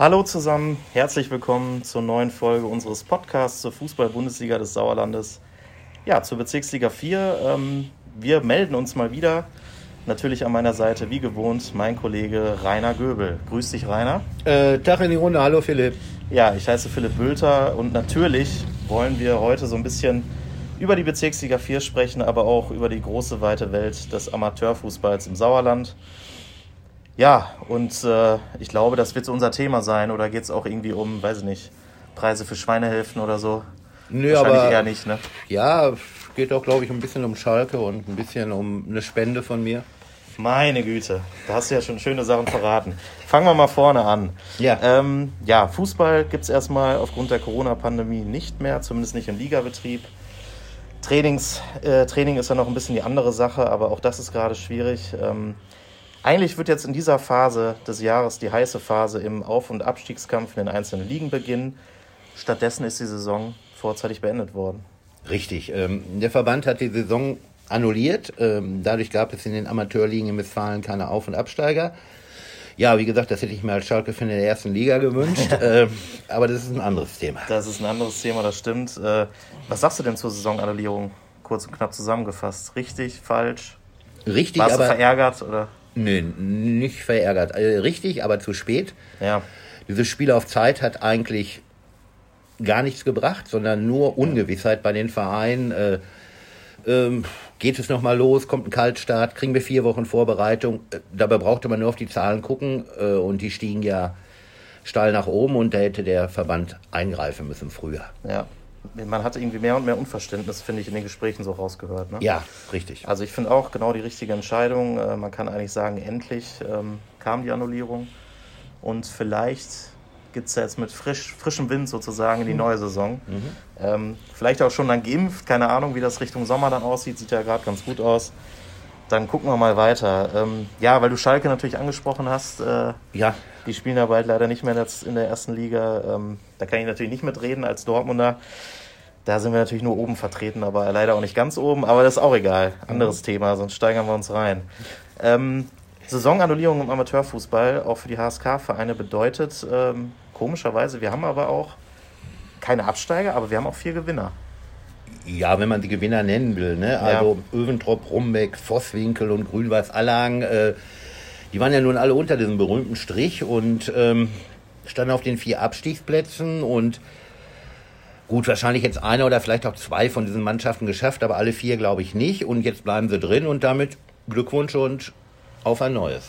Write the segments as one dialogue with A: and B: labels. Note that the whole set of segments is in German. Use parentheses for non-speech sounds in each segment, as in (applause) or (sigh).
A: Hallo zusammen, herzlich willkommen zur neuen Folge unseres Podcasts zur Fußball-Bundesliga des Sauerlandes. Ja, zur Bezirksliga 4. Ähm, wir melden uns mal wieder. Natürlich an meiner Seite, wie gewohnt, mein Kollege Rainer Göbel. Grüß dich, Rainer.
B: Äh, Tag in die Runde, hallo Philipp.
A: Ja, ich heiße Philipp Bülter und natürlich wollen wir heute so ein bisschen über die Bezirksliga 4 sprechen, aber auch über die große, weite Welt des Amateurfußballs im Sauerland. Ja, und äh, ich glaube, das wird so unser Thema sein. Oder geht es auch irgendwie um, weiß ich nicht, Preise für Schweinehälften oder so?
B: Nö, Wahrscheinlich aber, eher nicht, ne? Ja, geht auch, glaube ich, ein bisschen um Schalke und ein bisschen um eine Spende von mir.
A: Meine Güte, da hast du ja schon schöne Sachen verraten. Fangen wir mal vorne an. Ja, ähm, ja Fußball gibt es erstmal aufgrund der Corona-Pandemie nicht mehr, zumindest nicht im Ligabetrieb. Trainings, äh, Training ist ja noch ein bisschen die andere Sache, aber auch das ist gerade schwierig. Ähm, eigentlich wird jetzt in dieser Phase des Jahres die heiße Phase im Auf- und Abstiegskampf in den einzelnen Ligen beginnen. Stattdessen ist die Saison vorzeitig beendet worden.
B: Richtig. Ähm, der Verband hat die Saison annulliert. Ähm, dadurch gab es in den Amateurligen in Westfalen keine Auf- und Absteiger. Ja, wie gesagt, das hätte ich mir als Schalke-Fan in der ersten Liga gewünscht. (laughs) ähm, aber das ist ein anderes Thema.
A: Das ist ein anderes Thema, das stimmt. Äh, was sagst du denn zur Saisonannullierung? Kurz und knapp zusammengefasst. Richtig, falsch?
B: Richtig,
A: Warst aber... du verärgert, oder?
B: Nö, nicht verärgert. Also richtig, aber zu spät. Ja. Dieses Spiel auf Zeit hat eigentlich gar nichts gebracht, sondern nur Ungewissheit bei den Vereinen. Äh, ähm, geht es nochmal los, kommt ein Kaltstart, kriegen wir vier Wochen Vorbereitung. Äh, dabei brauchte man nur auf die Zahlen gucken äh, und die stiegen ja steil nach oben und da hätte der Verband eingreifen müssen früher.
A: Ja, man hat irgendwie mehr und mehr Unverständnis, finde ich, in den Gesprächen so rausgehört. Ne?
B: Ja, richtig.
A: Also ich finde auch genau die richtige Entscheidung. Äh, man kann eigentlich sagen, endlich ähm, kam die Annullierung. Und vielleicht gibt es ja jetzt mit frisch, frischem Wind sozusagen in die mhm. neue Saison. Mhm. Ähm, vielleicht auch schon dann geimpft, keine Ahnung, wie das Richtung Sommer dann aussieht, sieht ja gerade ganz gut aus. Dann gucken wir mal weiter. Ähm, ja, weil du Schalke natürlich angesprochen hast. Äh, ja. Die spielen ja bald leider nicht mehr in der ersten Liga. Ähm, da kann ich natürlich nicht mitreden als Dortmunder. Da sind wir natürlich nur oben vertreten, aber leider auch nicht ganz oben. Aber das ist auch egal. Anderes mhm. Thema, sonst steigern wir uns rein. Ähm, Saisonannullierung im Amateurfußball, auch für die HSK-Vereine, bedeutet ähm, komischerweise, wir haben aber auch keine Absteiger, aber wir haben auch vier Gewinner.
B: Ja, wenn man die Gewinner nennen will. Ne? Also ja. Öventrop, Rumbeck, Vosswinkel und Grün-Weiß-Allang. Äh, die waren ja nun alle unter diesem berühmten Strich und ähm, standen auf den vier Abstiegsplätzen und gut, wahrscheinlich jetzt einer oder vielleicht auch zwei von diesen Mannschaften geschafft, aber alle vier glaube ich nicht und jetzt bleiben sie drin und damit Glückwunsch und auf ein neues.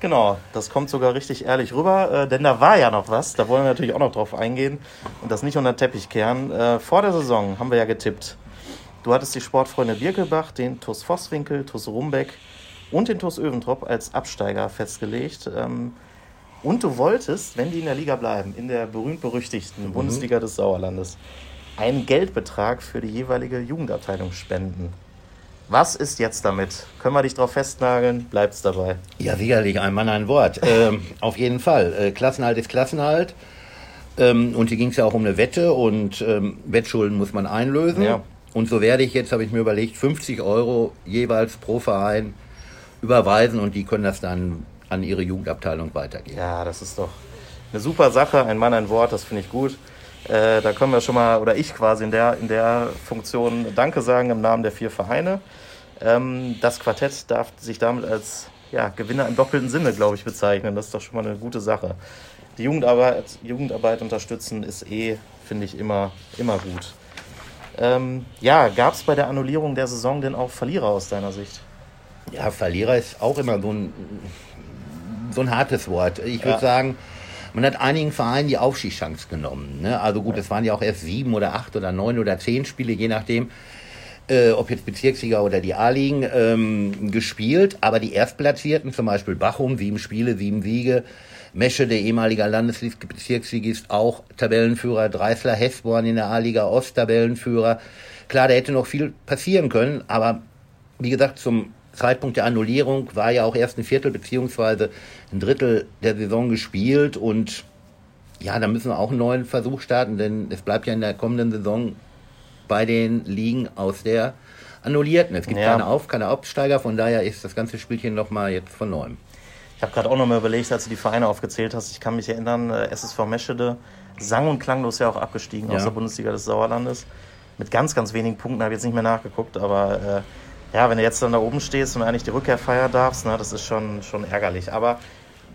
A: Genau, das kommt sogar richtig ehrlich rüber, äh, denn da war ja noch was, da wollen wir natürlich auch noch drauf eingehen und das nicht unter den Teppich kehren. Äh, vor der Saison haben wir ja getippt. Du hattest die Sportfreunde Birkelbach, den TuS Vosswinkel, TuS Rumbeck und den TuS Öventrop als Absteiger festgelegt. Ähm, und du wolltest, wenn die in der Liga bleiben, in der berühmt-berüchtigten mhm. Bundesliga des Sauerlandes, einen Geldbetrag für die jeweilige Jugendabteilung spenden. Was ist jetzt damit? Können wir dich darauf festnageln? Bleibt es dabei?
B: Ja, sicherlich, ein Mann, ein Wort. (laughs) ähm, auf jeden Fall. Äh, Klassenhalt ist Klassenhalt. Ähm, und hier ging es ja auch um eine Wette und ähm, Wettschulden muss man einlösen. Ja. Und so werde ich jetzt, habe ich mir überlegt, 50 Euro jeweils pro Verein überweisen und die können das dann an ihre Jugendabteilung weitergeben.
A: Ja, das ist doch eine super Sache. Ein Mann, ein Wort, das finde ich gut. Äh, da können wir schon mal, oder ich quasi in der, in der Funktion Danke sagen im Namen der vier Vereine. Ähm, das Quartett darf sich damit als ja, Gewinner im doppelten Sinne, glaube ich, bezeichnen. Das ist doch schon mal eine gute Sache. Die Jugendarbeit, Jugendarbeit unterstützen ist eh, finde ich, immer, immer gut. Ähm, ja, gab es bei der Annullierung der Saison denn auch Verlierer aus deiner Sicht?
B: Ja, Verlierer ist auch immer so ein, so ein hartes Wort. Ich würde ja. sagen, man hat einigen Vereinen die Aufstiegschance genommen. Ne? Also gut, es waren ja auch erst sieben oder acht oder neun oder zehn Spiele, je nachdem, äh, ob jetzt Bezirksliga oder die A-Ligen, ähm, gespielt. Aber die Erstplatzierten, zum Beispiel Bachum, sieben Spiele, sieben Siege. Mesche, der ehemalige Landesbezirksligist, auch Tabellenführer. Dreisler Hessborn in der A-Liga Ost, Tabellenführer. Klar, da hätte noch viel passieren können, aber wie gesagt, zum Zeitpunkt der Annullierung war ja auch erst ein Viertel beziehungsweise ein Drittel der Saison gespielt und ja, da müssen wir auch einen neuen Versuch starten, denn es bleibt ja in der kommenden Saison bei den Ligen aus der annullierten. Es gibt ja. keine Auf-, keine Absteiger, von daher ist das ganze Spielchen nochmal jetzt von neuem.
A: Ich habe gerade auch noch mal überlegt, als du die Vereine aufgezählt hast. Ich kann mich erinnern, äh, SSV Meschede, sang- und klanglos ja auch abgestiegen ja. aus der Bundesliga des Sauerlandes. Mit ganz, ganz wenigen Punkten, habe ich jetzt nicht mehr nachgeguckt. Aber äh, ja, wenn du jetzt dann da oben stehst und eigentlich die Rückkehr feiern darfst, ne, das ist schon, schon ärgerlich. Aber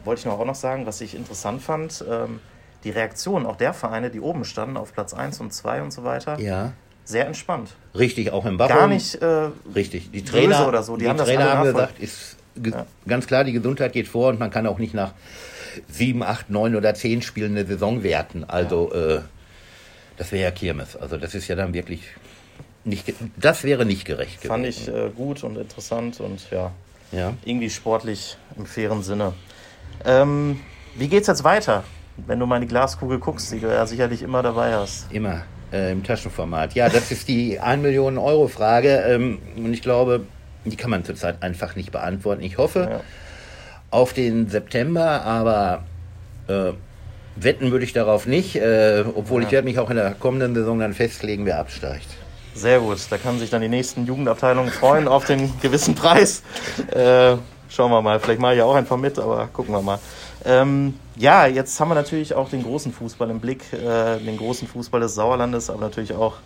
A: wollte ich noch auch noch sagen, was ich interessant fand, ähm, die Reaktion auch der Vereine, die oben standen, auf Platz 1 und 2 und so weiter.
B: Ja.
A: Sehr entspannt.
B: Richtig, auch im Bach.
A: Gar nicht äh,
B: richtig. Die Trainer
A: oder so.
B: Die, die haben Trainer haben gesagt, ist ja. ganz klar, die Gesundheit geht vor und man kann auch nicht nach sieben, acht, neun oder zehn Spielen eine Saison werten. Also ja. äh, das wäre ja Kirmes. Also das ist ja dann wirklich nicht, das wäre nicht gerecht
A: gewesen. Fand ich äh, gut und interessant und ja, ja, irgendwie sportlich im fairen Sinne. Ähm, wie geht's jetzt weiter, wenn du mal in die Glaskugel guckst, die du ja sicherlich immer dabei hast?
B: Immer äh, im Taschenformat. Ja, das ist die 1 Millionen Euro Frage ähm, und ich glaube, die kann man zurzeit einfach nicht beantworten. Ich hoffe ja. auf den September, aber äh, wetten würde ich darauf nicht, äh, obwohl ja. ich werde mich auch in der kommenden Saison dann festlegen, wer absteigt.
A: Sehr gut, da kann sich dann die nächsten Jugendabteilungen freuen auf den gewissen Preis. Äh, schauen wir mal, vielleicht mache ich ja auch einfach mit, aber gucken wir mal. Ähm, ja, jetzt haben wir natürlich auch den großen Fußball im Blick, äh, den großen Fußball des Sauerlandes, aber natürlich auch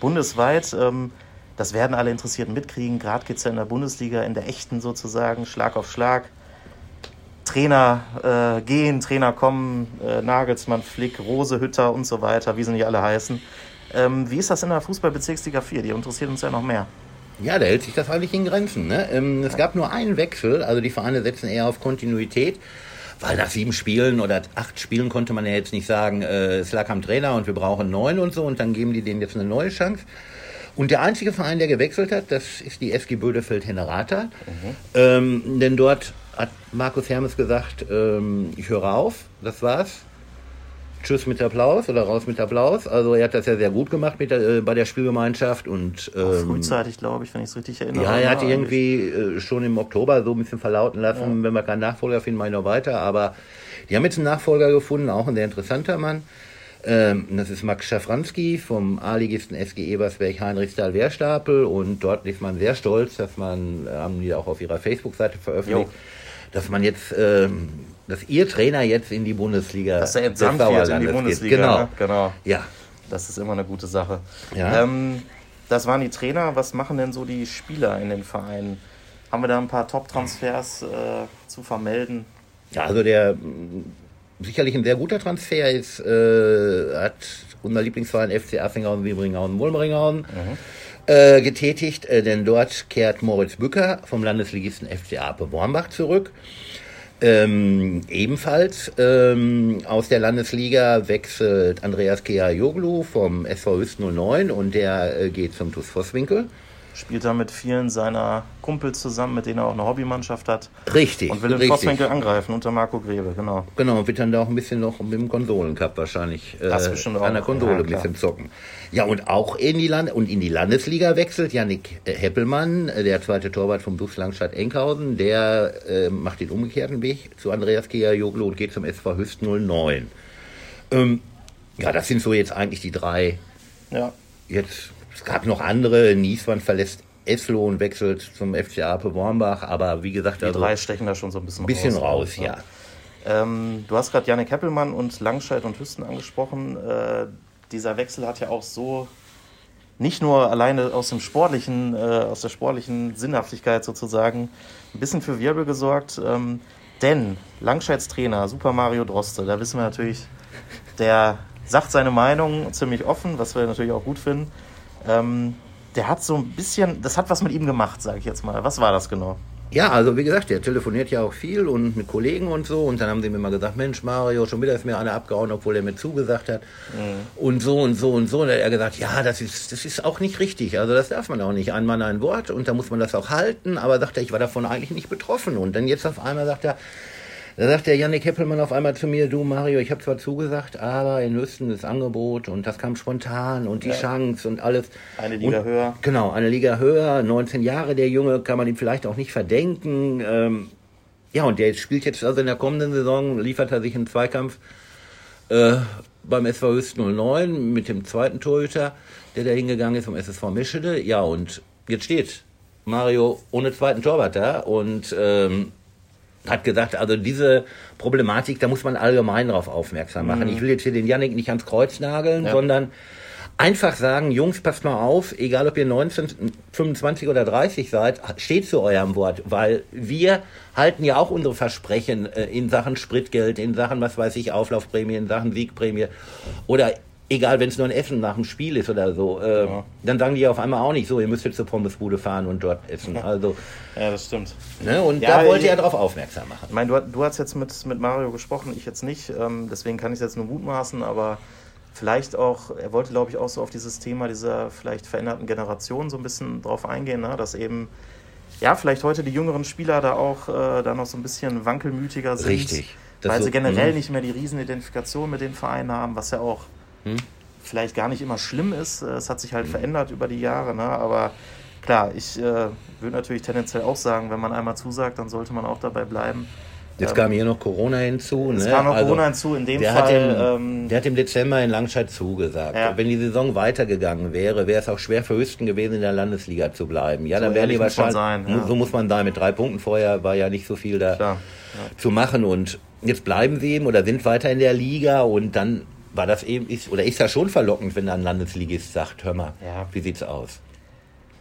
A: bundesweit. Ähm, das werden alle Interessierten mitkriegen. Gerade geht es ja in der Bundesliga, in der echten sozusagen, Schlag auf Schlag. Trainer äh, gehen, Trainer kommen, äh, Nagelsmann, Flick, Rose, Hütter und so weiter, wie sie nicht alle heißen. Ähm, wie ist das in der Fußballbezirksliga 4? Die interessiert uns ja noch mehr.
B: Ja, da hält sich das eigentlich in Grenzen. Ne? Ähm, es gab nur einen Wechsel, also die Vereine setzen eher auf Kontinuität, weil nach sieben Spielen oder acht Spielen konnte man ja jetzt nicht sagen, äh, es lag am Trainer und wir brauchen neun und so und dann geben die denen jetzt eine neue Chance. Und der einzige Verein, der gewechselt hat, das ist die SG Bödefeld-Hennerata. Mhm. Ähm, denn dort hat Markus Hermes gesagt, ähm, ich höre auf, das war's. Tschüss mit Applaus oder raus mit Applaus. Also er hat das ja sehr gut gemacht mit der, äh, bei der Spielgemeinschaft und
A: ähm, frühzeitig, glaube ich, wenn ich es richtig erinnere.
B: Ja, er hat irgendwie äh, schon im Oktober so ein bisschen verlauten lassen, ja. wenn wir keinen Nachfolger finden, mache ich noch weiter. Aber die haben jetzt einen Nachfolger gefunden, auch ein sehr interessanter Mann. Ähm, das ist Max Schafranski vom A-Ligisten SG Ebersberg Heinrichsthal-Wehrstapel und dort ist man sehr stolz, dass man, äh, haben die auch auf ihrer Facebook-Seite veröffentlicht, jo. dass man jetzt, ähm, dass ihr Trainer jetzt in die Bundesliga
A: dass er entsandt wird in die Bundesliga.
B: Geht. Genau. Ne? genau.
A: Ja. Das ist immer eine gute Sache. Ja. Ähm, das waren die Trainer. Was machen denn so die Spieler in den Vereinen? Haben wir da ein paar Top-Transfers äh, zu vermelden?
B: Ja, also der sicherlich ein sehr guter Transfer ist, äh, hat unser Lieblingsverein FC Affinghausen, Wiebringhausen, Wulmeringhausen mhm. äh, getätigt, äh, denn dort kehrt Moritz Bücker vom Landesligisten FC Ape Wormbach zurück. Ähm, ebenfalls ähm, aus der Landesliga wechselt Andreas Kea Joglu vom SV Hüst 09 und der äh, geht zum TuS Vosswinkel
A: spielt da mit vielen seiner Kumpels zusammen, mit denen er auch eine Hobbymannschaft hat.
B: Richtig.
A: Und will den Vosswinkel angreifen unter Marco Grebe, genau.
B: Genau, wird dann da auch ein bisschen noch mit dem Konsolencup wahrscheinlich
A: äh, auch.
B: an der Konsole ja, ein bisschen zocken. Ja, und auch in die Land und in die Landesliga wechselt Yannick äh, Heppelmann, äh, der zweite Torwart vom Bus Langstadt Enkhausen, der äh, macht den umgekehrten Weg zu Andreas Kea Joglo und geht zum SV Hüst 09. Ähm, ja, das sind so jetzt eigentlich die drei. Ja. Jetzt es gab noch andere. Niesmann verlässt Eslo und wechselt zum FC Ape Wormbach. Aber wie gesagt,
A: die also drei stechen da schon so ein bisschen,
B: bisschen raus. raus ja.
A: Ähm, du hast gerade Janik Heppelmann und Langscheid und Hüsten angesprochen. Äh, dieser Wechsel hat ja auch so nicht nur alleine aus dem sportlichen, äh, aus der sportlichen Sinnhaftigkeit sozusagen ein bisschen für Wirbel gesorgt. Ähm, denn Langscheids Trainer, Super Mario Droste, da wissen wir natürlich, der sagt seine Meinung ziemlich offen, was wir natürlich auch gut finden. Ähm, der hat so ein bisschen, das hat was mit ihm gemacht, sage ich jetzt mal. Was war das genau?
B: Ja, also wie gesagt, der telefoniert ja auch viel und mit Kollegen und so. Und dann haben sie mir mal gesagt, Mensch, Mario, schon wieder ist mir einer abgehauen, obwohl er mir zugesagt hat. Mhm. Und so und so und so. Und dann hat er gesagt, ja, das ist, das ist auch nicht richtig. Also das darf man auch nicht. Ein Mann, ein Wort. Und da muss man das auch halten. Aber sagt er, ich war davon eigentlich nicht betroffen. Und dann jetzt auf einmal sagt er, da sagt der Janik Heppelmann auf einmal zu mir, du Mario, ich habe zwar zugesagt, aber in Lüsten das Angebot und das kam spontan und die ja. Chance und alles.
A: Eine Liga
B: und,
A: höher.
B: Genau, eine Liga höher, 19 Jahre der Junge, kann man ihm vielleicht auch nicht verdenken. Ähm, ja, und der spielt jetzt also in der kommenden Saison, liefert er sich einen Zweikampf äh, beim SV Höchst 09 mit dem zweiten Torhüter, der da hingegangen ist vom SSV Mischede. Ja, und jetzt steht Mario ohne zweiten Torwart da und ähm, hat gesagt, also diese Problematik, da muss man allgemein darauf aufmerksam machen. Mhm. Ich will jetzt hier den Yannick nicht ans Kreuz nageln, ja. sondern einfach sagen, Jungs, passt mal auf, egal ob ihr 19, 25 oder 30 seid, steht zu eurem Wort, weil wir halten ja auch unsere Versprechen äh, in Sachen Spritgeld, in Sachen, was weiß ich, Auflaufprämie, in Sachen Siegprämie oder egal, wenn es nur ein Essen nach dem Spiel ist oder so, äh, ja. dann sagen die auf einmal auch nicht so, ihr müsst jetzt zur Pommesbude fahren und dort essen. (laughs) Also,
A: ja, das stimmt.
B: Ne, und ja, da wollte er darauf aufmerksam machen.
A: Ich meine, du, du hast jetzt mit, mit Mario gesprochen, ich jetzt nicht, ähm, deswegen kann ich es jetzt nur mutmaßen, aber vielleicht auch, er wollte glaube ich auch so auf dieses Thema dieser vielleicht veränderten Generation so ein bisschen drauf eingehen, ne? dass eben ja, vielleicht heute die jüngeren Spieler da auch äh, da noch so ein bisschen wankelmütiger sind.
B: Richtig.
A: Weil so, sie generell mh. nicht mehr die Riesenidentifikation mit den Vereinen haben, was ja auch hm? vielleicht gar nicht immer schlimm ist. Es hat sich halt hm. verändert über die Jahre, ne? aber klar, ich äh, würde natürlich tendenziell auch sagen, wenn man einmal zusagt, dann sollte man auch dabei bleiben.
B: Jetzt kam hier noch Corona hinzu.
A: Es ne? kam noch also, Corona hinzu, in dem
B: der
A: Fall.
B: Hat im, ähm, der hat im Dezember in Langscheid zugesagt. Ja. Wenn die Saison weitergegangen wäre, wäre es auch schwer für Hüsten gewesen, in der Landesliga zu bleiben. Ja, so dann wären die wahrscheinlich. Sein, ja. So muss man da mit drei Punkten vorher war ja nicht so viel da ja. zu machen. Und jetzt bleiben sie eben oder sind weiter in der Liga und dann war das eben, ist, oder ist das schon verlockend, wenn ein Landesligist sagt, hör mal, ja. wie sieht's aus?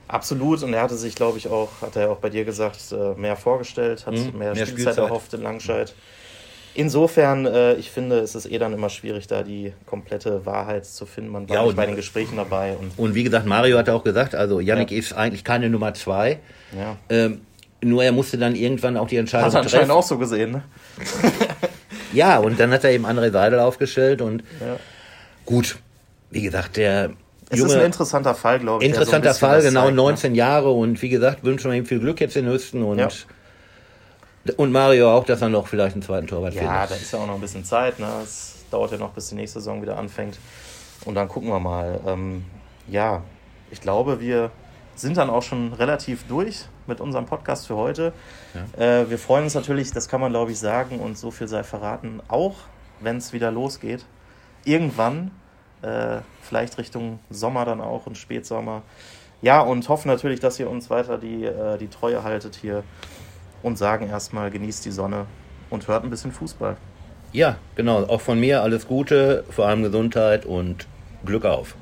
A: Absolut, und er hatte sich, glaube ich, auch, hat er auch bei dir gesagt, äh, mehr vorgestellt, hat mhm, mehr, mehr Spielzeit, Spielzeit, erhofft in Langscheid. Insofern, äh, ich finde, ist es eh dann immer schwierig, da die komplette Wahrheit zu finden. Man war ja, nicht bei den Gesprächen dabei.
B: Und, und wie gesagt, Mario hat auch gesagt, also Yannick ja. ist eigentlich keine Nummer zwei. Ja. Ähm, nur er musste dann irgendwann auch die Entscheidung treffen.
A: Hat er anscheinend auch so gesehen, ne? (laughs)
B: ja, und dann hat er eben André Seidel aufgestellt und gut, wie gesagt, der
A: es Junge, ist ein interessanter Fall, glaube
B: ich. Interessanter so Fall, genau, zeigt, 19 ne? Jahre und wie gesagt, wünschen wir ihm viel Glück jetzt in Hüsten und, ja. und Mario auch, dass er noch vielleicht einen zweiten Torwart
A: ja,
B: findet.
A: Ja, da ist ja auch noch ein bisschen Zeit. Ne? Es dauert ja noch, bis die nächste Saison wieder anfängt. Und dann gucken wir mal. Ähm, ja, ich glaube, wir sind dann auch schon relativ durch mit unserem Podcast für heute. Ja. Äh, wir freuen uns natürlich, das kann man glaube ich sagen und so viel sei verraten, auch wenn es wieder losgeht. Irgendwann äh, vielleicht Richtung Sommer dann auch und Spätsommer. Ja, und hoffen natürlich, dass ihr uns weiter die, äh, die Treue haltet hier und sagen erstmal, genießt die Sonne und hört ein bisschen Fußball.
B: Ja, genau. Auch von mir alles Gute, vor allem Gesundheit und Glück auf.